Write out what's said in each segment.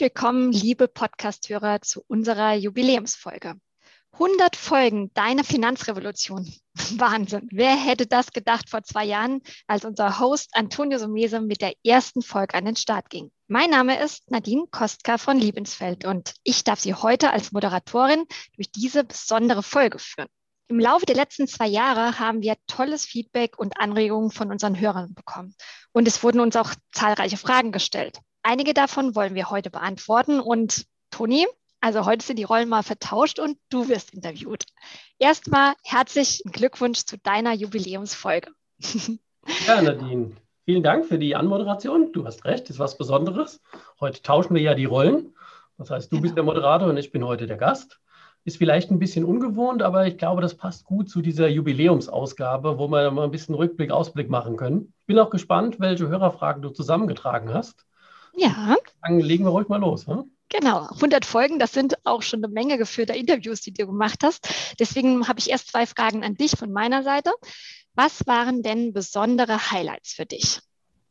Willkommen, liebe Podcasthörer, zu unserer Jubiläumsfolge. 100 Folgen deiner Finanzrevolution. Wahnsinn. Wer hätte das gedacht vor zwei Jahren, als unser Host Antonio Sumese mit der ersten Folge an den Start ging? Mein Name ist Nadine Kostka von Liebensfeld und ich darf Sie heute als Moderatorin durch diese besondere Folge führen. Im Laufe der letzten zwei Jahre haben wir tolles Feedback und Anregungen von unseren Hörern bekommen. Und es wurden uns auch zahlreiche Fragen gestellt. Einige davon wollen wir heute beantworten. Und Toni, also heute sind die Rollen mal vertauscht und du wirst interviewt. Erstmal herzlichen Glückwunsch zu deiner Jubiläumsfolge. Ja, Nadine, vielen Dank für die Anmoderation. Du hast recht, ist was Besonderes. Heute tauschen wir ja die Rollen. Das heißt, du genau. bist der Moderator und ich bin heute der Gast. Ist vielleicht ein bisschen ungewohnt, aber ich glaube, das passt gut zu dieser Jubiläumsausgabe, wo wir mal ein bisschen Rückblick, Ausblick machen können. Ich bin auch gespannt, welche Hörerfragen du zusammengetragen hast. Ja. Dann legen wir ruhig mal los. Hm? Genau, 100 Folgen, das sind auch schon eine Menge geführter Interviews, die du gemacht hast. Deswegen habe ich erst zwei Fragen an dich von meiner Seite. Was waren denn besondere Highlights für dich?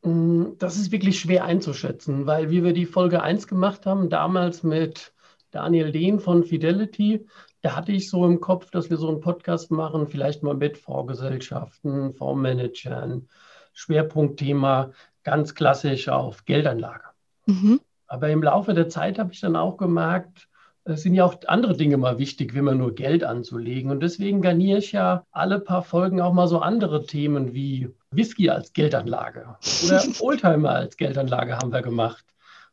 Mm, das ist wirklich schwer einzuschätzen, weil wie wir die Folge 1 gemacht haben, damals mit Daniel Dehn von Fidelity, da hatte ich so im Kopf, dass wir so einen Podcast machen, vielleicht mal mit Fondsgesellschaften, Fondsmanagern, Schwerpunktthema ganz klassisch auf Geldanlage. Mhm. Aber im Laufe der Zeit habe ich dann auch gemerkt, es sind ja auch andere Dinge mal wichtig, wenn man nur Geld anzulegen. Und deswegen garniere ich ja alle paar Folgen auch mal so andere Themen wie Whisky als Geldanlage oder Oldtimer als Geldanlage haben wir gemacht.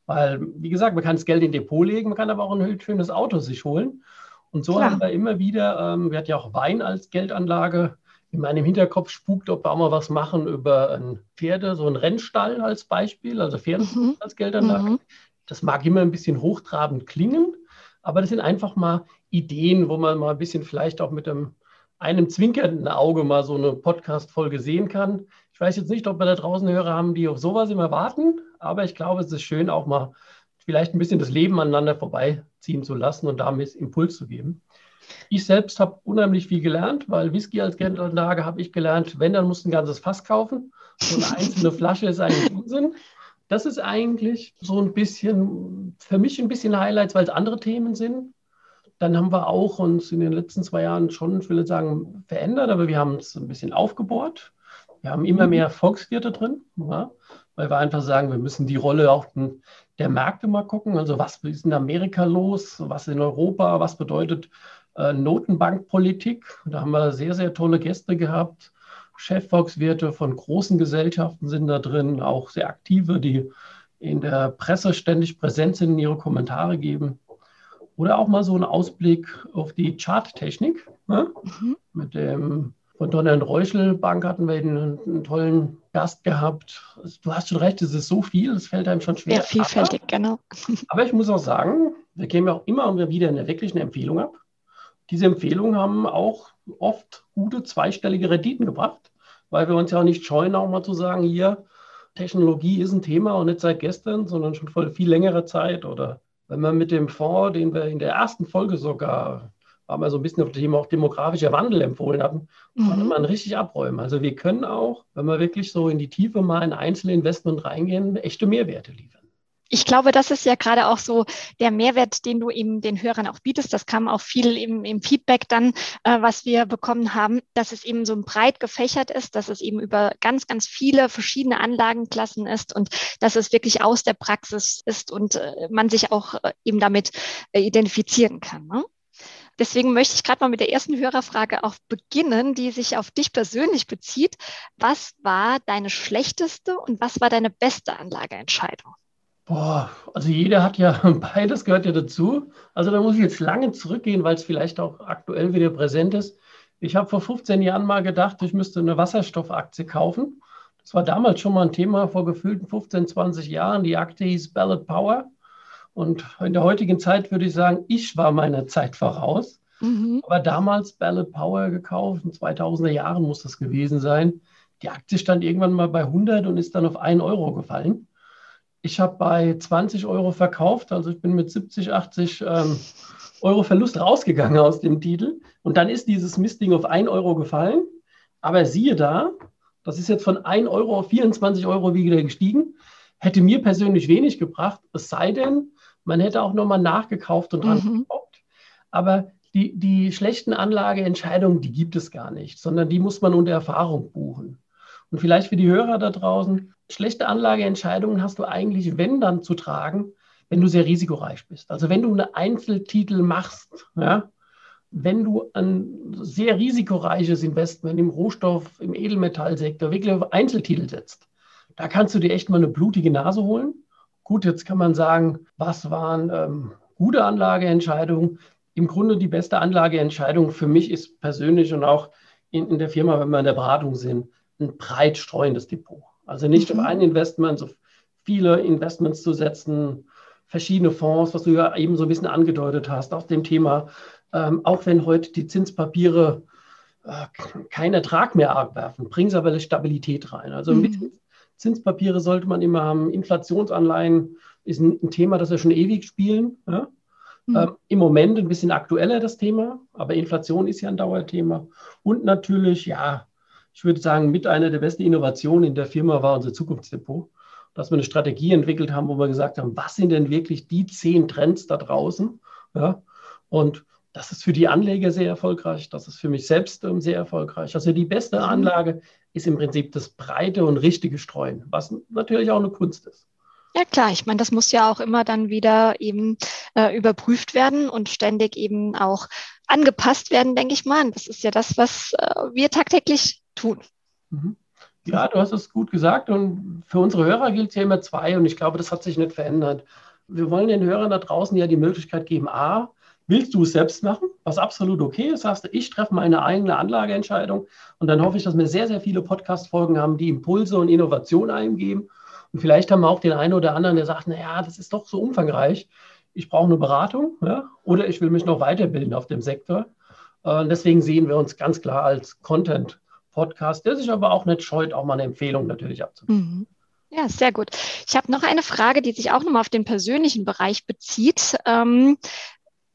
Weil, wie gesagt, man kann das Geld in Depot legen, man kann aber auch ein schönes Auto sich holen. Und so Klar. haben wir immer wieder, ähm, wir hatten ja auch Wein als Geldanlage in meinem Hinterkopf spukt, ob wir auch mal was machen über ein Pferde, so ein Rennstall als Beispiel, also Pferde mhm. als Geldanlage. Mhm. Das mag immer ein bisschen hochtrabend klingen, aber das sind einfach mal Ideen, wo man mal ein bisschen vielleicht auch mit einem, einem zwinkernden Auge mal so eine Podcast-Folge sehen kann. Ich weiß jetzt nicht, ob wir da draußen Hörer haben, die auf sowas immer warten, aber ich glaube, es ist schön, auch mal vielleicht ein bisschen das Leben aneinander vorbeiziehen zu lassen und damit Impuls zu geben. Ich selbst habe unheimlich viel gelernt, weil Whisky als Geldanlage habe ich gelernt, wenn, dann musst du ein ganzes Fass kaufen. So eine einzelne Flasche ist eigentlich Unsinn. Das ist eigentlich so ein bisschen, für mich ein bisschen Highlights, weil es andere Themen sind. Dann haben wir auch uns in den letzten zwei Jahren schon, ich will nicht sagen, verändert, aber wir haben es ein bisschen aufgebohrt. Wir haben immer mhm. mehr Volkswirte drin, ja, weil wir einfach sagen, wir müssen die Rolle auch der Märkte mal gucken. Also was ist in Amerika los, was in Europa, was bedeutet äh, Notenbankpolitik. Da haben wir sehr, sehr tolle Gäste gehabt. Chefvolkswirte von großen Gesellschaften sind da drin, auch sehr aktive, die in der Presse ständig präsent sind, ihre Kommentare geben. Oder auch mal so ein Ausblick auf die Charttechnik. Ne? Mhm. Mit dem von Donner Reuschel Bank hatten wir einen, einen, tollen Gast gehabt. Du hast schon recht, es ist so viel, es fällt einem schon schwer. Sehr vielfältig, aber, genau. Aber ich muss auch sagen, wir geben ja auch immer wieder eine wirkliche Empfehlung ab. Diese Empfehlungen haben auch oft gute zweistellige Renditen gebracht, weil wir uns ja auch nicht scheuen, auch mal zu sagen, hier, Technologie ist ein Thema und nicht seit gestern, sondern schon vor viel längerer Zeit. Oder wenn man mit dem Fonds, den wir in der ersten Folge sogar, waren wir so ein bisschen auf das Thema auch demografischer Wandel empfohlen hatten, mhm. konnte man richtig abräumen. Also wir können auch, wenn wir wirklich so in die Tiefe mal in einzelne Investment reingehen, echte Mehrwerte liefern ich glaube, das ist ja gerade auch so der Mehrwert, den du eben den Hörern auch bietest. Das kam auch viel im, im Feedback dann, äh, was wir bekommen haben, dass es eben so breit gefächert ist, dass es eben über ganz, ganz viele verschiedene Anlagenklassen ist und dass es wirklich aus der Praxis ist und äh, man sich auch äh, eben damit äh, identifizieren kann. Ne? Deswegen möchte ich gerade mal mit der ersten Hörerfrage auch beginnen, die sich auf dich persönlich bezieht. Was war deine schlechteste und was war deine beste Anlageentscheidung? Boah, also jeder hat ja, beides gehört ja dazu. Also da muss ich jetzt lange zurückgehen, weil es vielleicht auch aktuell wieder präsent ist. Ich habe vor 15 Jahren mal gedacht, ich müsste eine Wasserstoffaktie kaufen. Das war damals schon mal ein Thema vor gefühlten 15, 20 Jahren. Die Aktie hieß Ballot Power. Und in der heutigen Zeit würde ich sagen, ich war meiner Zeit voraus. Mhm. Aber damals Ballot Power gekauft, in 2000er Jahren muss das gewesen sein. Die Aktie stand irgendwann mal bei 100 und ist dann auf 1 Euro gefallen. Ich habe bei 20 Euro verkauft, also ich bin mit 70, 80 ähm, Euro Verlust rausgegangen aus dem Titel. Und dann ist dieses Mistding auf 1 Euro gefallen. Aber siehe da, das ist jetzt von 1 Euro auf 24 Euro wieder gestiegen. Hätte mir persönlich wenig gebracht, es sei denn, man hätte auch nochmal nachgekauft und dran mhm. gekauft. Aber die, die schlechten Anlageentscheidungen, die gibt es gar nicht, sondern die muss man unter Erfahrung buchen. Und vielleicht für die Hörer da draußen, schlechte Anlageentscheidungen hast du eigentlich, wenn dann zu tragen, wenn du sehr risikoreich bist. Also wenn du einen Einzeltitel machst, ja, wenn du ein sehr risikoreiches Investment im Rohstoff, im Edelmetallsektor wirklich auf Einzeltitel setzt, da kannst du dir echt mal eine blutige Nase holen. Gut, jetzt kann man sagen, was waren ähm, gute Anlageentscheidungen? Im Grunde die beste Anlageentscheidung für mich ist persönlich und auch in, in der Firma, wenn wir in der Beratung sind, ein breit streuendes Depot. Also nicht mhm. auf ein Investment, so viele Investments zu setzen, verschiedene Fonds, was du ja eben so ein bisschen angedeutet hast, auf dem Thema, ähm, auch wenn heute die Zinspapiere äh, keinen Ertrag mehr abwerfen, bringen sie aber eine Stabilität rein. Also mhm. mit Zinspapiere sollte man immer haben. Inflationsanleihen ist ein, ein Thema, das wir schon ewig spielen. Ja? Mhm. Ähm, Im Moment ein bisschen aktueller das Thema, aber Inflation ist ja ein Dauerthema. Und natürlich, ja, ich würde sagen, mit einer der besten Innovationen in der Firma war unser Zukunftsdepot dass wir eine Strategie entwickelt haben, wo wir gesagt haben, was sind denn wirklich die zehn Trends da draußen? Ja? Und das ist für die Anleger sehr erfolgreich, das ist für mich selbst ähm, sehr erfolgreich. Also die beste mhm. Anlage ist im Prinzip das breite und richtige Streuen, was natürlich auch eine Kunst ist. Ja klar, ich meine, das muss ja auch immer dann wieder eben äh, überprüft werden und ständig eben auch angepasst werden, denke ich mal. Das ist ja das, was äh, wir tagtäglich tun. Mhm. Ja, du hast es gut gesagt und für unsere Hörer gilt ja immer zwei und ich glaube, das hat sich nicht verändert. Wir wollen den Hörern da draußen ja die Möglichkeit geben, a, willst du es selbst machen, was absolut okay ist, sagst du, ich treffe meine eigene Anlageentscheidung und dann hoffe ich, dass wir sehr, sehr viele Podcast-Folgen haben, die Impulse und Innovation eingeben und vielleicht haben wir auch den einen oder anderen, der sagt, naja, das ist doch so umfangreich, ich brauche eine Beratung ja, oder ich will mich noch weiterbilden auf dem Sektor. Äh, deswegen sehen wir uns ganz klar als Content Podcast, der sich aber auch nicht scheut, auch mal eine Empfehlung natürlich abzugeben. Mhm. Ja, sehr gut. Ich habe noch eine Frage, die sich auch nochmal auf den persönlichen Bereich bezieht. Ähm,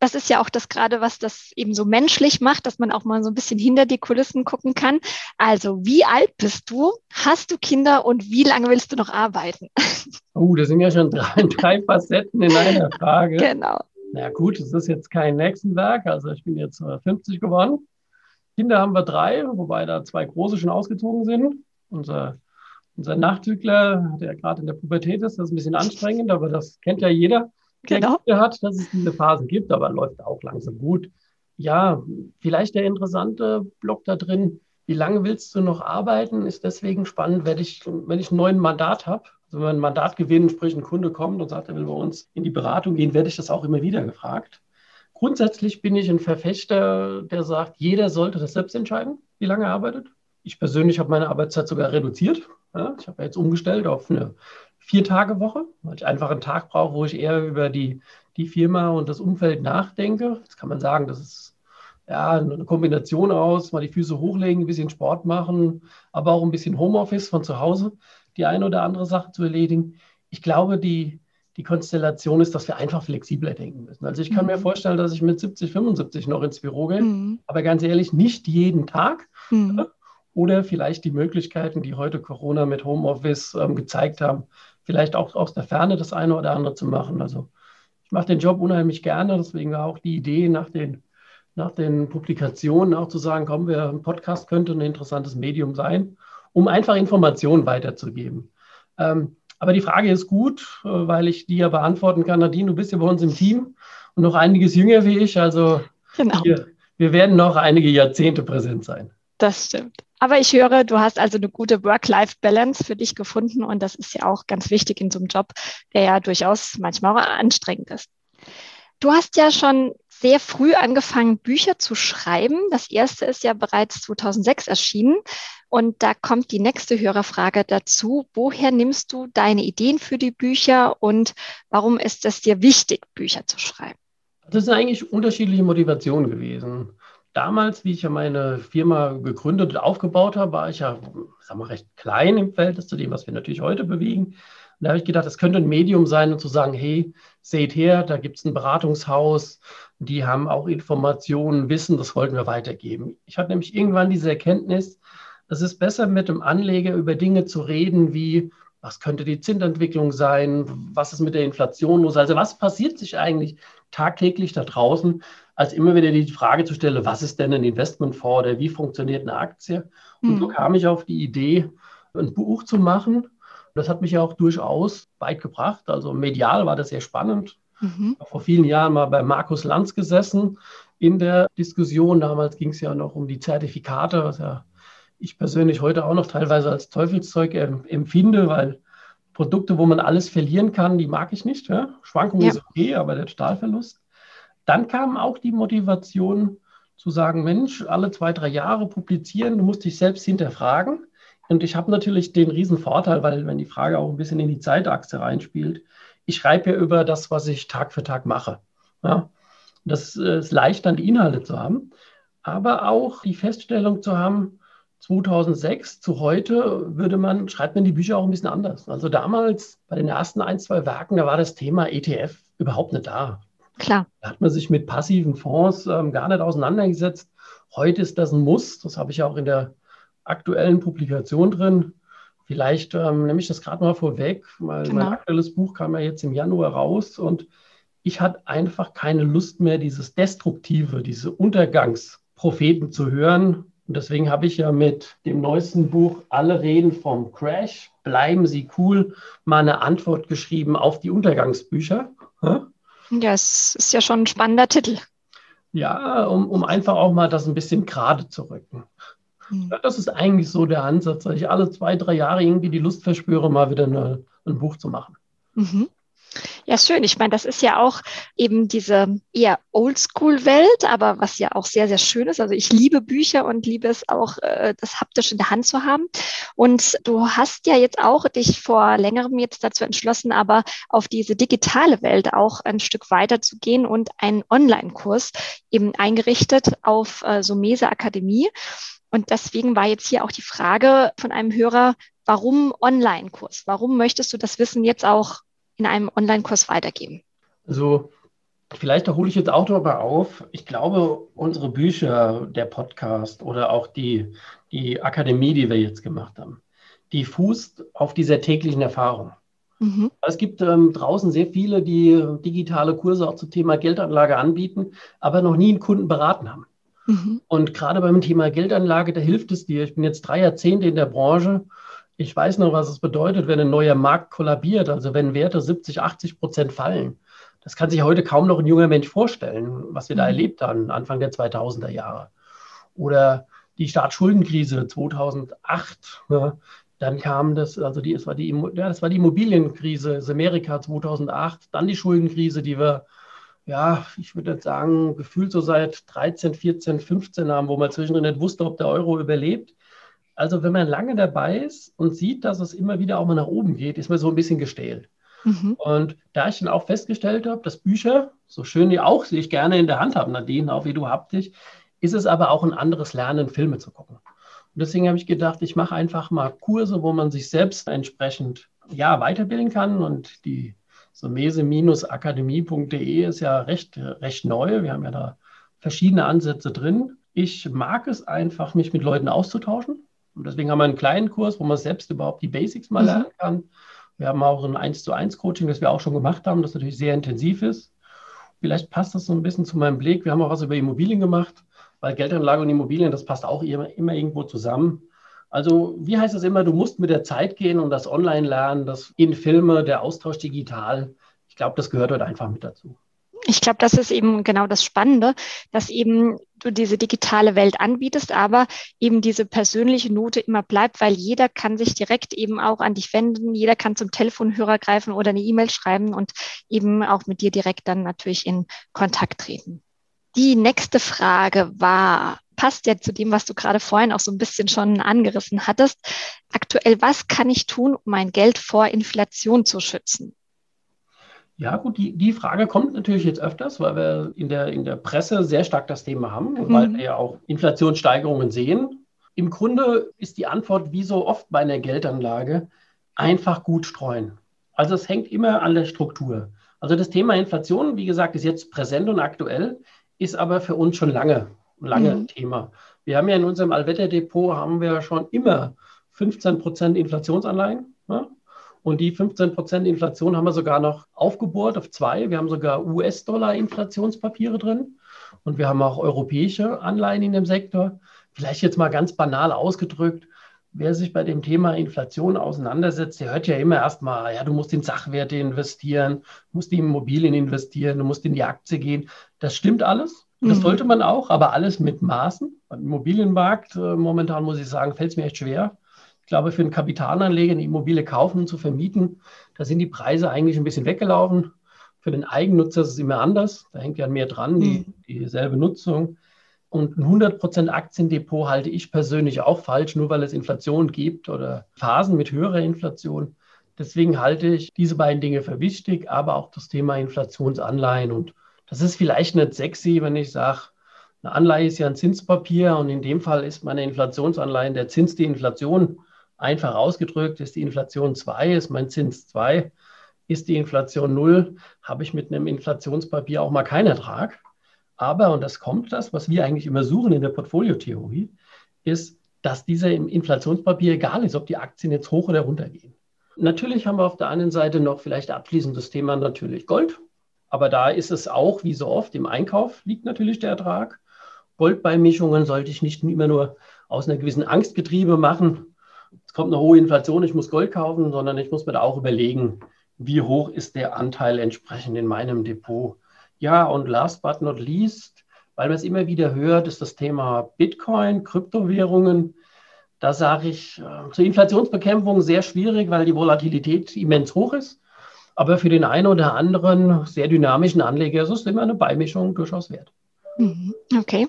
das ist ja auch das gerade, was das eben so menschlich macht, dass man auch mal so ein bisschen hinter die Kulissen gucken kann. Also, wie alt bist du? Hast du Kinder und wie lange willst du noch arbeiten? Oh, das sind ja schon drei, drei Facetten in einer Frage. Genau. Na gut, es ist jetzt kein Hexenwerk. Also, ich bin jetzt 50 geworden. Kinder haben wir drei, wobei da zwei große schon ausgezogen sind. Unser, unser Nachzügler, der gerade in der Pubertät ist, das ist ein bisschen anstrengend, aber das kennt ja jeder, der genau. Hat, dass es diese Phasen gibt, aber läuft auch langsam gut. Ja, vielleicht der interessante Block da drin, wie lange willst du noch arbeiten, ist deswegen spannend, wenn ich, wenn ich ein neues Mandat habe. Also wenn wir ein Mandat gewinnen, sprich ein Kunde kommt und sagt, er will bei uns in die Beratung gehen, werde ich das auch immer wieder gefragt. Grundsätzlich bin ich ein Verfechter, der sagt, jeder sollte das selbst entscheiden, wie lange er arbeitet. Ich persönlich habe meine Arbeitszeit sogar reduziert. Ja, ich habe jetzt umgestellt auf eine Vier-Tage-Woche, weil ich einfach einen Tag brauche, wo ich eher über die, die Firma und das Umfeld nachdenke. Jetzt kann man sagen, das ist ja eine Kombination aus, mal die Füße hochlegen, ein bisschen Sport machen, aber auch ein bisschen Homeoffice von zu Hause, die eine oder andere Sache zu erledigen. Ich glaube, die, die Konstellation ist, dass wir einfach flexibler denken müssen. Also ich kann mhm. mir vorstellen, dass ich mit 70, 75 noch ins Büro gehe, mhm. aber ganz ehrlich, nicht jeden Tag. Mhm. Oder vielleicht die Möglichkeiten, die heute Corona mit Homeoffice ähm, gezeigt haben, vielleicht auch aus der Ferne das eine oder andere zu machen. Also ich mache den Job unheimlich gerne, deswegen war auch die Idee nach den, nach den Publikationen auch zu sagen, komm, wir, ein Podcast könnte ein interessantes Medium sein, um einfach Informationen weiterzugeben. Ähm, aber die Frage ist gut, äh, weil ich die ja beantworten kann. Nadine, du bist ja bei uns im Team und noch einiges jünger wie ich. Also genau. wir, wir werden noch einige Jahrzehnte präsent sein. Das stimmt. Aber ich höre, du hast also eine gute Work-Life-Balance für dich gefunden und das ist ja auch ganz wichtig in so einem Job, der ja durchaus manchmal auch anstrengend ist. Du hast ja schon sehr früh angefangen, Bücher zu schreiben. Das erste ist ja bereits 2006 erschienen. Und da kommt die nächste Hörerfrage dazu. Woher nimmst du deine Ideen für die Bücher und warum ist es dir wichtig, Bücher zu schreiben? Das sind eigentlich unterschiedliche Motivationen gewesen. Damals, wie ich ja meine Firma gegründet und aufgebaut habe, war ich ja, sag mal, recht klein im Verhältnis zu dem, was wir natürlich heute bewegen. Und da habe ich gedacht, das könnte ein Medium sein, um zu sagen, hey, seht her, da gibt es ein Beratungshaus, die haben auch Informationen, Wissen, das wollten wir weitergeben. Ich hatte nämlich irgendwann diese Erkenntnis, es ist besser mit dem Anleger über Dinge zu reden, wie was könnte die Zinsentwicklung sein, was ist mit der Inflation los, also was passiert sich eigentlich tagtäglich da draußen, als immer wieder die Frage zu stellen, was ist denn ein Investmentfonds oder wie funktioniert eine Aktie? Und mhm. so kam ich auf die Idee, ein Buch zu machen. Das hat mich ja auch durchaus weit gebracht. Also medial war das sehr spannend. Mhm. Vor vielen Jahren mal bei Markus Lanz gesessen in der Diskussion. Damals ging es ja noch um die Zertifikate, was ja ich persönlich heute auch noch teilweise als Teufelszeug empfinde, weil Produkte, wo man alles verlieren kann, die mag ich nicht. Ja? Schwankungen ja. ist okay, aber der Stahlverlust. Dann kam auch die Motivation zu sagen, Mensch, alle zwei, drei Jahre publizieren, du musst dich selbst hinterfragen. Und ich habe natürlich den riesen Vorteil, weil wenn die Frage auch ein bisschen in die Zeitachse reinspielt, ich schreibe ja über das, was ich Tag für Tag mache. Ja? Das ist leicht, dann die Inhalte zu haben, aber auch die Feststellung zu haben, 2006 zu heute würde man, schreibt man die Bücher auch ein bisschen anders. Also damals bei den ersten ein, zwei Werken, da war das Thema ETF überhaupt nicht da. Klar. Da hat man sich mit passiven Fonds ähm, gar nicht auseinandergesetzt. Heute ist das ein Muss. Das habe ich ja auch in der aktuellen Publikation drin. Vielleicht ähm, nehme ich das gerade mal vorweg, weil genau. mein aktuelles Buch kam ja jetzt im Januar raus und ich hatte einfach keine Lust mehr, dieses Destruktive, diese Untergangspropheten zu hören, und deswegen habe ich ja mit dem neuesten Buch Alle reden vom Crash, bleiben Sie cool, mal eine Antwort geschrieben auf die Untergangsbücher. Ja, es ist ja schon ein spannender Titel. Ja, um, um einfach auch mal das ein bisschen gerade zu rücken. Mhm. Ja, das ist eigentlich so der Ansatz, dass ich alle zwei, drei Jahre irgendwie die Lust verspüre, mal wieder eine, ein Buch zu machen. Mhm. Ja, schön. Ich meine, das ist ja auch eben diese eher Oldschool-Welt, aber was ja auch sehr, sehr schön ist. Also ich liebe Bücher und liebe es auch, äh, das haptisch in der Hand zu haben. Und du hast ja jetzt auch dich vor längerem jetzt dazu entschlossen, aber auf diese digitale Welt auch ein Stück weiter zu gehen und einen Online-Kurs eben eingerichtet auf äh, Sumese Akademie. Und deswegen war jetzt hier auch die Frage von einem Hörer, warum Online-Kurs? Warum möchtest du das Wissen jetzt auch in einem Online-Kurs weitergeben? Also vielleicht hole ich jetzt auch nochmal auf. Ich glaube, unsere Bücher, der Podcast oder auch die, die Akademie, die wir jetzt gemacht haben, die fußt auf dieser täglichen Erfahrung. Mhm. Es gibt ähm, draußen sehr viele, die digitale Kurse auch zum Thema Geldanlage anbieten, aber noch nie einen Kunden beraten haben. Mhm. Und gerade beim Thema Geldanlage, da hilft es dir. Ich bin jetzt drei Jahrzehnte in der Branche ich weiß noch, was es bedeutet, wenn ein neuer Markt kollabiert, also wenn Werte 70, 80 Prozent fallen. Das kann sich heute kaum noch ein junger Mensch vorstellen, was wir da mhm. erlebt haben, Anfang der 2000er Jahre. Oder die Staatsschuldenkrise 2008. Ne? Dann kam das, also die, es war die, ja, das war die Immobilienkrise in Amerika 2008. Dann die Schuldenkrise, die wir, ja, ich würde jetzt sagen, gefühlt so seit 13, 14, 15 haben, wo man zwischendrin nicht wusste, ob der Euro überlebt. Also wenn man lange dabei ist und sieht, dass es immer wieder auch mal nach oben geht, ist man so ein bisschen gestählt. Mhm. Und da ich dann auch festgestellt habe, dass Bücher, so schön die auch sich gerne in der Hand haben, Nadine, auch wie du haptisch, ist es aber auch ein anderes Lernen, Filme zu gucken. Und deswegen habe ich gedacht, ich mache einfach mal Kurse, wo man sich selbst entsprechend ja, weiterbilden kann. Und die so mese-akademie.de ist ja recht, recht neu. Wir haben ja da verschiedene Ansätze drin. Ich mag es einfach, mich mit Leuten auszutauschen. Und deswegen haben wir einen kleinen Kurs, wo man selbst überhaupt die Basics mal mhm. lernen kann. Wir haben auch ein 1 zu 1 Coaching, das wir auch schon gemacht haben, das natürlich sehr intensiv ist. Vielleicht passt das so ein bisschen zu meinem Blick. Wir haben auch was über Immobilien gemacht, weil Geldanlage und Immobilien, das passt auch immer, immer irgendwo zusammen. Also, wie heißt es immer, du musst mit der Zeit gehen und das Online lernen, das in Filme, der Austausch digital. Ich glaube, das gehört heute einfach mit dazu ich glaube, das ist eben genau das Spannende, dass eben du diese digitale Welt anbietest, aber eben diese persönliche Note immer bleibt, weil jeder kann sich direkt eben auch an dich wenden, jeder kann zum Telefonhörer greifen oder eine E-Mail schreiben und eben auch mit dir direkt dann natürlich in Kontakt treten. Die nächste Frage war, passt ja zu dem, was du gerade vorhin auch so ein bisschen schon angerissen hattest. Aktuell, was kann ich tun, um mein Geld vor Inflation zu schützen? Ja, gut, die, die Frage kommt natürlich jetzt öfters, weil wir in der, in der Presse sehr stark das Thema haben und mhm. weil wir ja auch Inflationssteigerungen sehen. Im Grunde ist die Antwort, wie so oft bei einer Geldanlage, einfach gut streuen. Also es hängt immer an der Struktur. Also das Thema Inflation, wie gesagt, ist jetzt präsent und aktuell, ist aber für uns schon lange, lange mhm. Thema. Wir haben ja in unserem Allwetterdepot haben wir schon immer 15 Prozent Inflationsanleihen. Ja? Und die 15 Prozent Inflation haben wir sogar noch aufgebohrt auf zwei. Wir haben sogar US-Dollar-Inflationspapiere drin und wir haben auch europäische Anleihen in dem Sektor. Vielleicht jetzt mal ganz banal ausgedrückt, wer sich bei dem Thema Inflation auseinandersetzt, der hört ja immer erstmal, ja, du musst in Sachwerte investieren, musst in Immobilien investieren, du musst in die Aktie gehen. Das stimmt alles. Das mhm. sollte man auch, aber alles mit Maßen. Beim Immobilienmarkt äh, momentan muss ich sagen, fällt es mir echt schwer glaube, für einen Kapitalanleger eine Immobilie kaufen und zu vermieten, da sind die Preise eigentlich ein bisschen weggelaufen. Für den Eigennutzer ist es immer anders. Da hängt ja mehr dran, die, mhm. dieselbe Nutzung. Und ein 100% Aktiendepot halte ich persönlich auch falsch, nur weil es Inflation gibt oder Phasen mit höherer Inflation. Deswegen halte ich diese beiden Dinge für wichtig, aber auch das Thema Inflationsanleihen. Und das ist vielleicht nicht sexy, wenn ich sage, eine Anleihe ist ja ein Zinspapier und in dem Fall ist meine Inflationsanleihen der Zins die Inflation. Einfach ausgedrückt, ist die Inflation 2, ist mein Zins 2, ist die Inflation 0, habe ich mit einem Inflationspapier auch mal keinen Ertrag. Aber, und das kommt das, was wir eigentlich immer suchen in der Portfoliotheorie, ist, dass dieser Inflationspapier egal ist, ob die Aktien jetzt hoch oder runter gehen. Natürlich haben wir auf der einen Seite noch vielleicht abschließend das Thema natürlich Gold. Aber da ist es auch, wie so oft, im Einkauf liegt natürlich der Ertrag. Goldbeimischungen sollte ich nicht immer nur aus einer gewissen Angstgetriebe machen, es kommt eine hohe Inflation, ich muss Gold kaufen, sondern ich muss mir da auch überlegen, wie hoch ist der Anteil entsprechend in meinem Depot. Ja, und last but not least, weil man es immer wieder hört, ist das Thema Bitcoin, Kryptowährungen. Da sage ich äh, zur Inflationsbekämpfung sehr schwierig, weil die Volatilität immens hoch ist. Aber für den einen oder anderen sehr dynamischen Anleger ist es immer eine Beimischung durchaus wert. Mhm, okay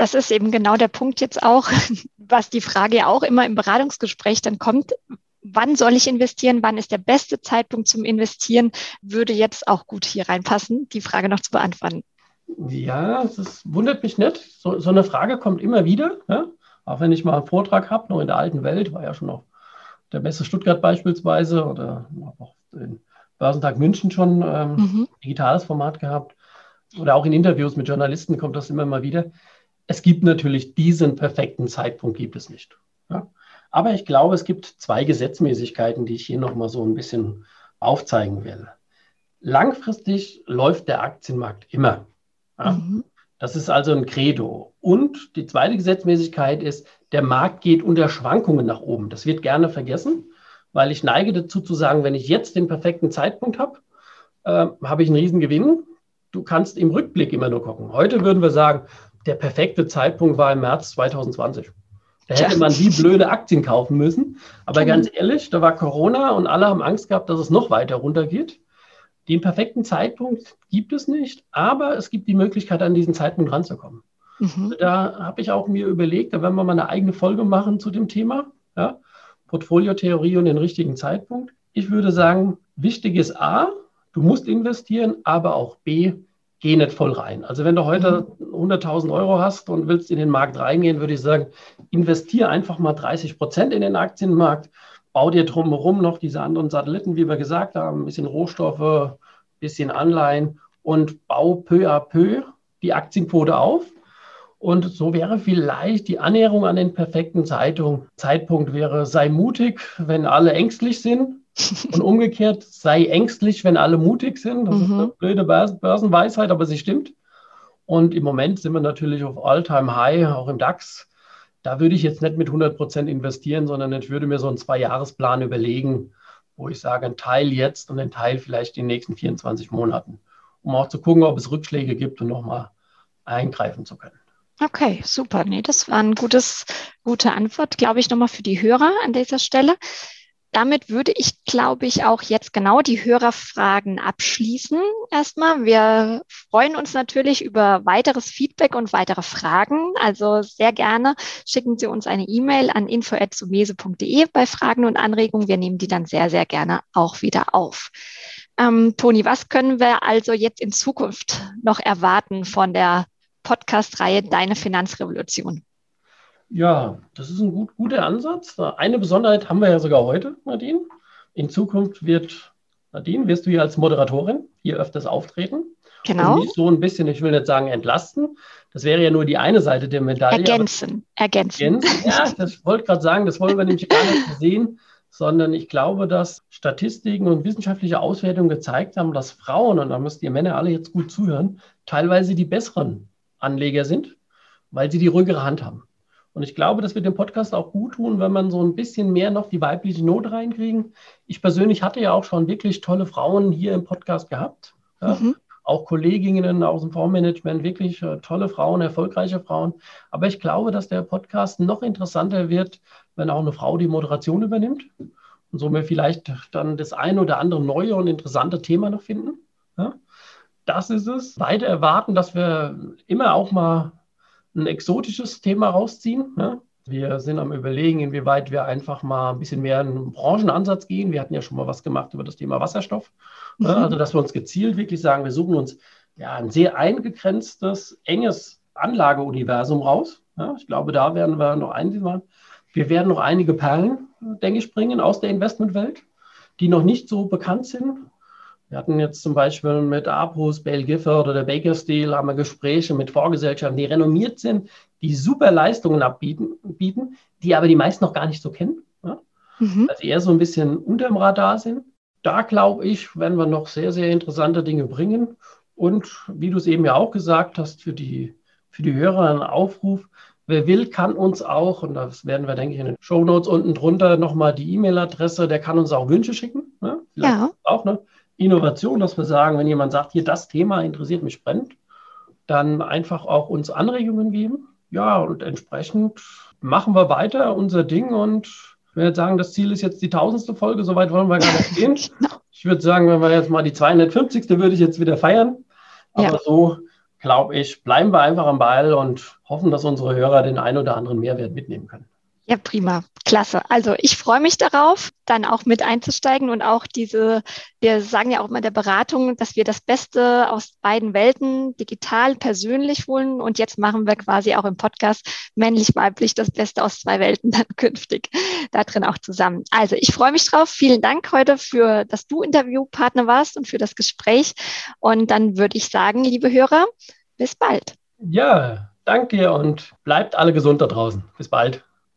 das ist eben genau der Punkt jetzt auch, was die Frage ja auch immer im Beratungsgespräch dann kommt. Wann soll ich investieren? Wann ist der beste Zeitpunkt zum Investieren? Würde jetzt auch gut hier reinpassen, die Frage noch zu beantworten. Ja, das wundert mich nicht. So, so eine Frage kommt immer wieder. Ja? Auch wenn ich mal einen Vortrag habe, noch in der alten Welt, war ja schon noch der Messe Stuttgart beispielsweise oder auch den Börsentag München schon ähm, mhm. digitales Format gehabt. Oder auch in Interviews mit Journalisten kommt das immer mal wieder. Es gibt natürlich diesen perfekten Zeitpunkt, gibt es nicht. Ja? Aber ich glaube, es gibt zwei Gesetzmäßigkeiten, die ich hier nochmal so ein bisschen aufzeigen will. Langfristig läuft der Aktienmarkt immer. Ja? Mhm. Das ist also ein Credo. Und die zweite Gesetzmäßigkeit ist, der Markt geht unter Schwankungen nach oben. Das wird gerne vergessen, weil ich neige dazu zu sagen, wenn ich jetzt den perfekten Zeitpunkt habe, äh, habe ich einen riesen Gewinn. Du kannst im Rückblick immer nur gucken. Heute würden wir sagen, der perfekte Zeitpunkt war im März 2020. Da hätte man wie blöde Aktien kaufen müssen. Aber ganz ehrlich, da war Corona und alle haben Angst gehabt, dass es noch weiter runtergeht. Den perfekten Zeitpunkt gibt es nicht, aber es gibt die Möglichkeit, an diesen Zeitpunkt ranzukommen. Mhm. Da habe ich auch mir überlegt, da werden wir mal eine eigene Folge machen zu dem Thema. Ja? Portfoliotheorie und den richtigen Zeitpunkt. Ich würde sagen, wichtig ist A, du musst investieren, aber auch B, geh nicht voll rein. Also wenn du heute 100.000 mhm. Euro hast und willst in den Markt reingehen, würde ich sagen, investiere einfach mal 30 Prozent in den Aktienmarkt, bau dir drumherum noch diese anderen Satelliten, wie wir gesagt haben, ein bisschen Rohstoffe, ein bisschen Anleihen und bau peu à peu die Aktienquote auf. Und so wäre vielleicht die Annäherung an den perfekten Zeitung, Zeitpunkt wäre, sei mutig, wenn alle ängstlich sind und umgekehrt, sei ängstlich, wenn alle mutig sind. Das mhm. ist eine blöde Börsenweisheit, aber sie stimmt. Und im Moment sind wir natürlich auf All-Time-High, auch im DAX. Da würde ich jetzt nicht mit 100 Prozent investieren, sondern ich würde mir so einen Zwei-Jahres-Plan überlegen, wo ich sage, ein Teil jetzt und ein Teil vielleicht in den nächsten 24 Monaten, um auch zu gucken, ob es Rückschläge gibt und nochmal eingreifen zu können. Okay, super. Nee, das war eine gute Antwort, glaube ich, nochmal für die Hörer an dieser Stelle. Damit würde ich, glaube ich, auch jetzt genau die Hörerfragen abschließen. Erstmal, wir freuen uns natürlich über weiteres Feedback und weitere Fragen. Also sehr gerne schicken Sie uns eine E-Mail an info.sumese.de bei Fragen und Anregungen. Wir nehmen die dann sehr, sehr gerne auch wieder auf. Ähm, Toni, was können wir also jetzt in Zukunft noch erwarten von der Podcast-Reihe Deine Finanzrevolution? Ja, das ist ein gut, guter Ansatz. Eine Besonderheit haben wir ja sogar heute, Nadine. In Zukunft wird, Nadine, wirst du hier als Moderatorin hier öfters auftreten. Genau. Und nicht so ein bisschen, ich will nicht sagen entlasten. Das wäre ja nur die eine Seite der Medaille. Ergänzen, ergänzen. ergänzen. Ja, das wollte gerade sagen, das wollen wir nämlich gar nicht sehen, sondern ich glaube, dass Statistiken und wissenschaftliche Auswertungen gezeigt haben, dass Frauen, und da müsst ihr Männer alle jetzt gut zuhören, teilweise die besseren Anleger sind, weil sie die ruhigere Hand haben. Und ich glaube, das wird dem Podcast auch gut tun, wenn man so ein bisschen mehr noch die weibliche Not reinkriegen. Ich persönlich hatte ja auch schon wirklich tolle Frauen hier im Podcast gehabt. Ja? Mhm. Auch Kolleginnen aus dem Fondsmanagement, wirklich äh, tolle Frauen, erfolgreiche Frauen. Aber ich glaube, dass der Podcast noch interessanter wird, wenn auch eine Frau die Moderation übernimmt. Und so wir vielleicht dann das ein oder andere neue und interessante Thema noch finden. Ja? Das ist es. Weiter erwarten, dass wir immer auch mal ein exotisches Thema rausziehen. Ne? Wir sind am Überlegen, inwieweit wir einfach mal ein bisschen mehr einen Branchenansatz gehen. Wir hatten ja schon mal was gemacht über das Thema Wasserstoff. Ne? Mhm. Also, dass wir uns gezielt wirklich sagen, wir suchen uns ja, ein sehr eingegrenztes, enges Anlageuniversum raus. Ja, ich glaube, da werden wir noch einige. Wir werden noch einige Perlen, denke ich, bringen aus der Investmentwelt, die noch nicht so bekannt sind. Wir hatten jetzt zum Beispiel mit Apus, Bale Gifford oder Baker Steel haben wir Gespräche mit Vorgesellschaften, die renommiert sind, die super Leistungen abbieten, bieten, die aber die meisten noch gar nicht so kennen. Ja? Mhm. Also eher so ein bisschen unter dem Radar sind. Da glaube ich, werden wir noch sehr, sehr interessante Dinge bringen. Und wie du es eben ja auch gesagt hast, für die, für die Hörer ein Aufruf. Wer will, kann uns auch, und das werden wir, denke ich, in den Show Notes unten drunter nochmal die E-Mail-Adresse, der kann uns auch Wünsche schicken. Ne? Ja. Auch, ne? Innovation, dass wir sagen, wenn jemand sagt, hier das Thema interessiert mich brennend, dann einfach auch uns Anregungen geben. Ja, und entsprechend machen wir weiter unser Ding und ich würde sagen, das Ziel ist jetzt die tausendste Folge, soweit wollen wir gar nicht gehen. Genau. Ich würde sagen, wenn wir jetzt mal die 250. würde ich jetzt wieder feiern. Aber ja. so, glaube ich, bleiben wir einfach am Ball und hoffen, dass unsere Hörer den einen oder anderen Mehrwert mitnehmen können. Ja, prima. Klasse. Also ich freue mich darauf, dann auch mit einzusteigen und auch diese, wir sagen ja auch immer der Beratung, dass wir das Beste aus beiden Welten, digital, persönlich holen. Und jetzt machen wir quasi auch im Podcast männlich, weiblich das Beste aus zwei Welten dann künftig da drin auch zusammen. Also ich freue mich drauf. Vielen Dank heute für, dass du Interviewpartner warst und für das Gespräch. Und dann würde ich sagen, liebe Hörer, bis bald. Ja, danke und bleibt alle gesund da draußen. Bis bald.